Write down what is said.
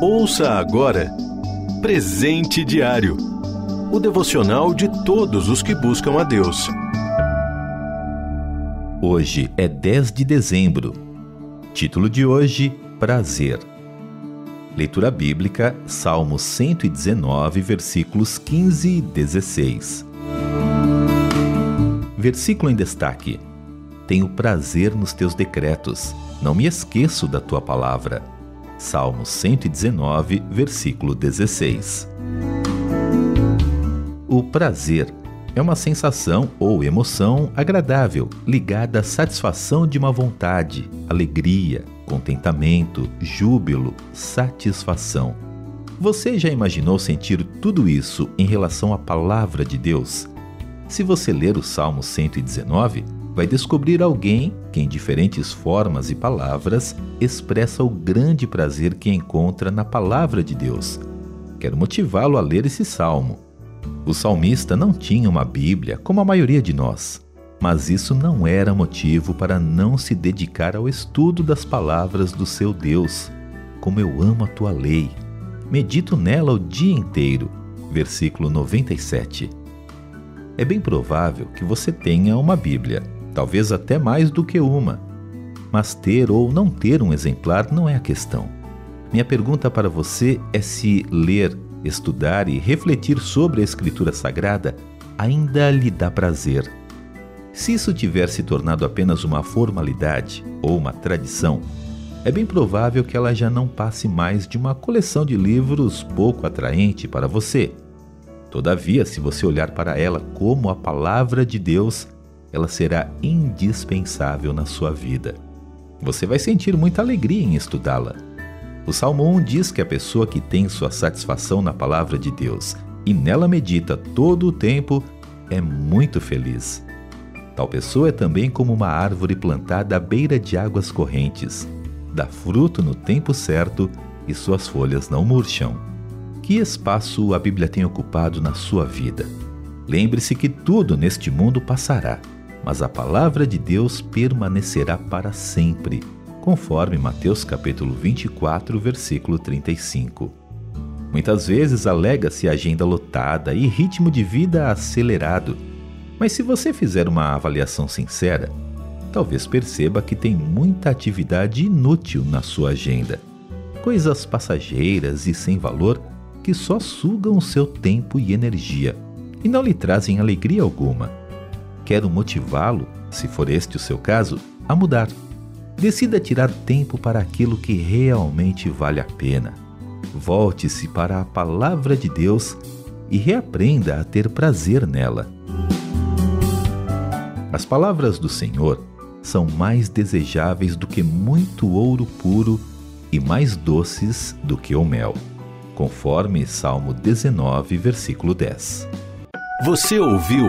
Ouça agora Presente Diário o devocional de todos os que buscam a Deus. Hoje é 10 de dezembro. Título de hoje: Prazer. Leitura bíblica, Salmo 119, versículos 15 e 16. Versículo em destaque: Tenho prazer nos teus decretos, não me esqueço da tua palavra. Salmo 119, versículo 16. O prazer é uma sensação ou emoção agradável ligada à satisfação de uma vontade, alegria, contentamento, júbilo, satisfação. Você já imaginou sentir tudo isso em relação à palavra de Deus? Se você ler o Salmo 119, vai descobrir alguém que, em diferentes formas e palavras, expressa o grande prazer que encontra na palavra de Deus. Quero motivá-lo a ler esse salmo. O salmista não tinha uma Bíblia como a maioria de nós, mas isso não era motivo para não se dedicar ao estudo das palavras do seu Deus. Como eu amo a tua lei. Medito nela o dia inteiro. Versículo 97. É bem provável que você tenha uma Bíblia, talvez até mais do que uma. Mas ter ou não ter um exemplar não é a questão. Minha pergunta para você é se ler, estudar e refletir sobre a Escritura Sagrada ainda lhe dá prazer. Se isso tiver se tornado apenas uma formalidade ou uma tradição, é bem provável que ela já não passe mais de uma coleção de livros pouco atraente para você. Todavia, se você olhar para ela como a palavra de Deus, ela será indispensável na sua vida. Você vai sentir muita alegria em estudá-la. O Salmo 1 diz que a pessoa que tem sua satisfação na palavra de Deus e nela medita todo o tempo é muito feliz. Tal pessoa é também como uma árvore plantada à beira de águas correntes, dá fruto no tempo certo e suas folhas não murcham. Que espaço a Bíblia tem ocupado na sua vida? Lembre-se que tudo neste mundo passará, mas a palavra de Deus permanecerá para sempre conforme Mateus capítulo 24, versículo 35. Muitas vezes alega-se agenda lotada e ritmo de vida acelerado, mas se você fizer uma avaliação sincera, talvez perceba que tem muita atividade inútil na sua agenda. Coisas passageiras e sem valor que só sugam o seu tempo e energia e não lhe trazem alegria alguma. Quero motivá-lo, se for este o seu caso, a mudar Decida tirar tempo para aquilo que realmente vale a pena. Volte-se para a palavra de Deus e reaprenda a ter prazer nela. As palavras do Senhor são mais desejáveis do que muito ouro puro e mais doces do que o mel, conforme Salmo 19, versículo 10. Você ouviu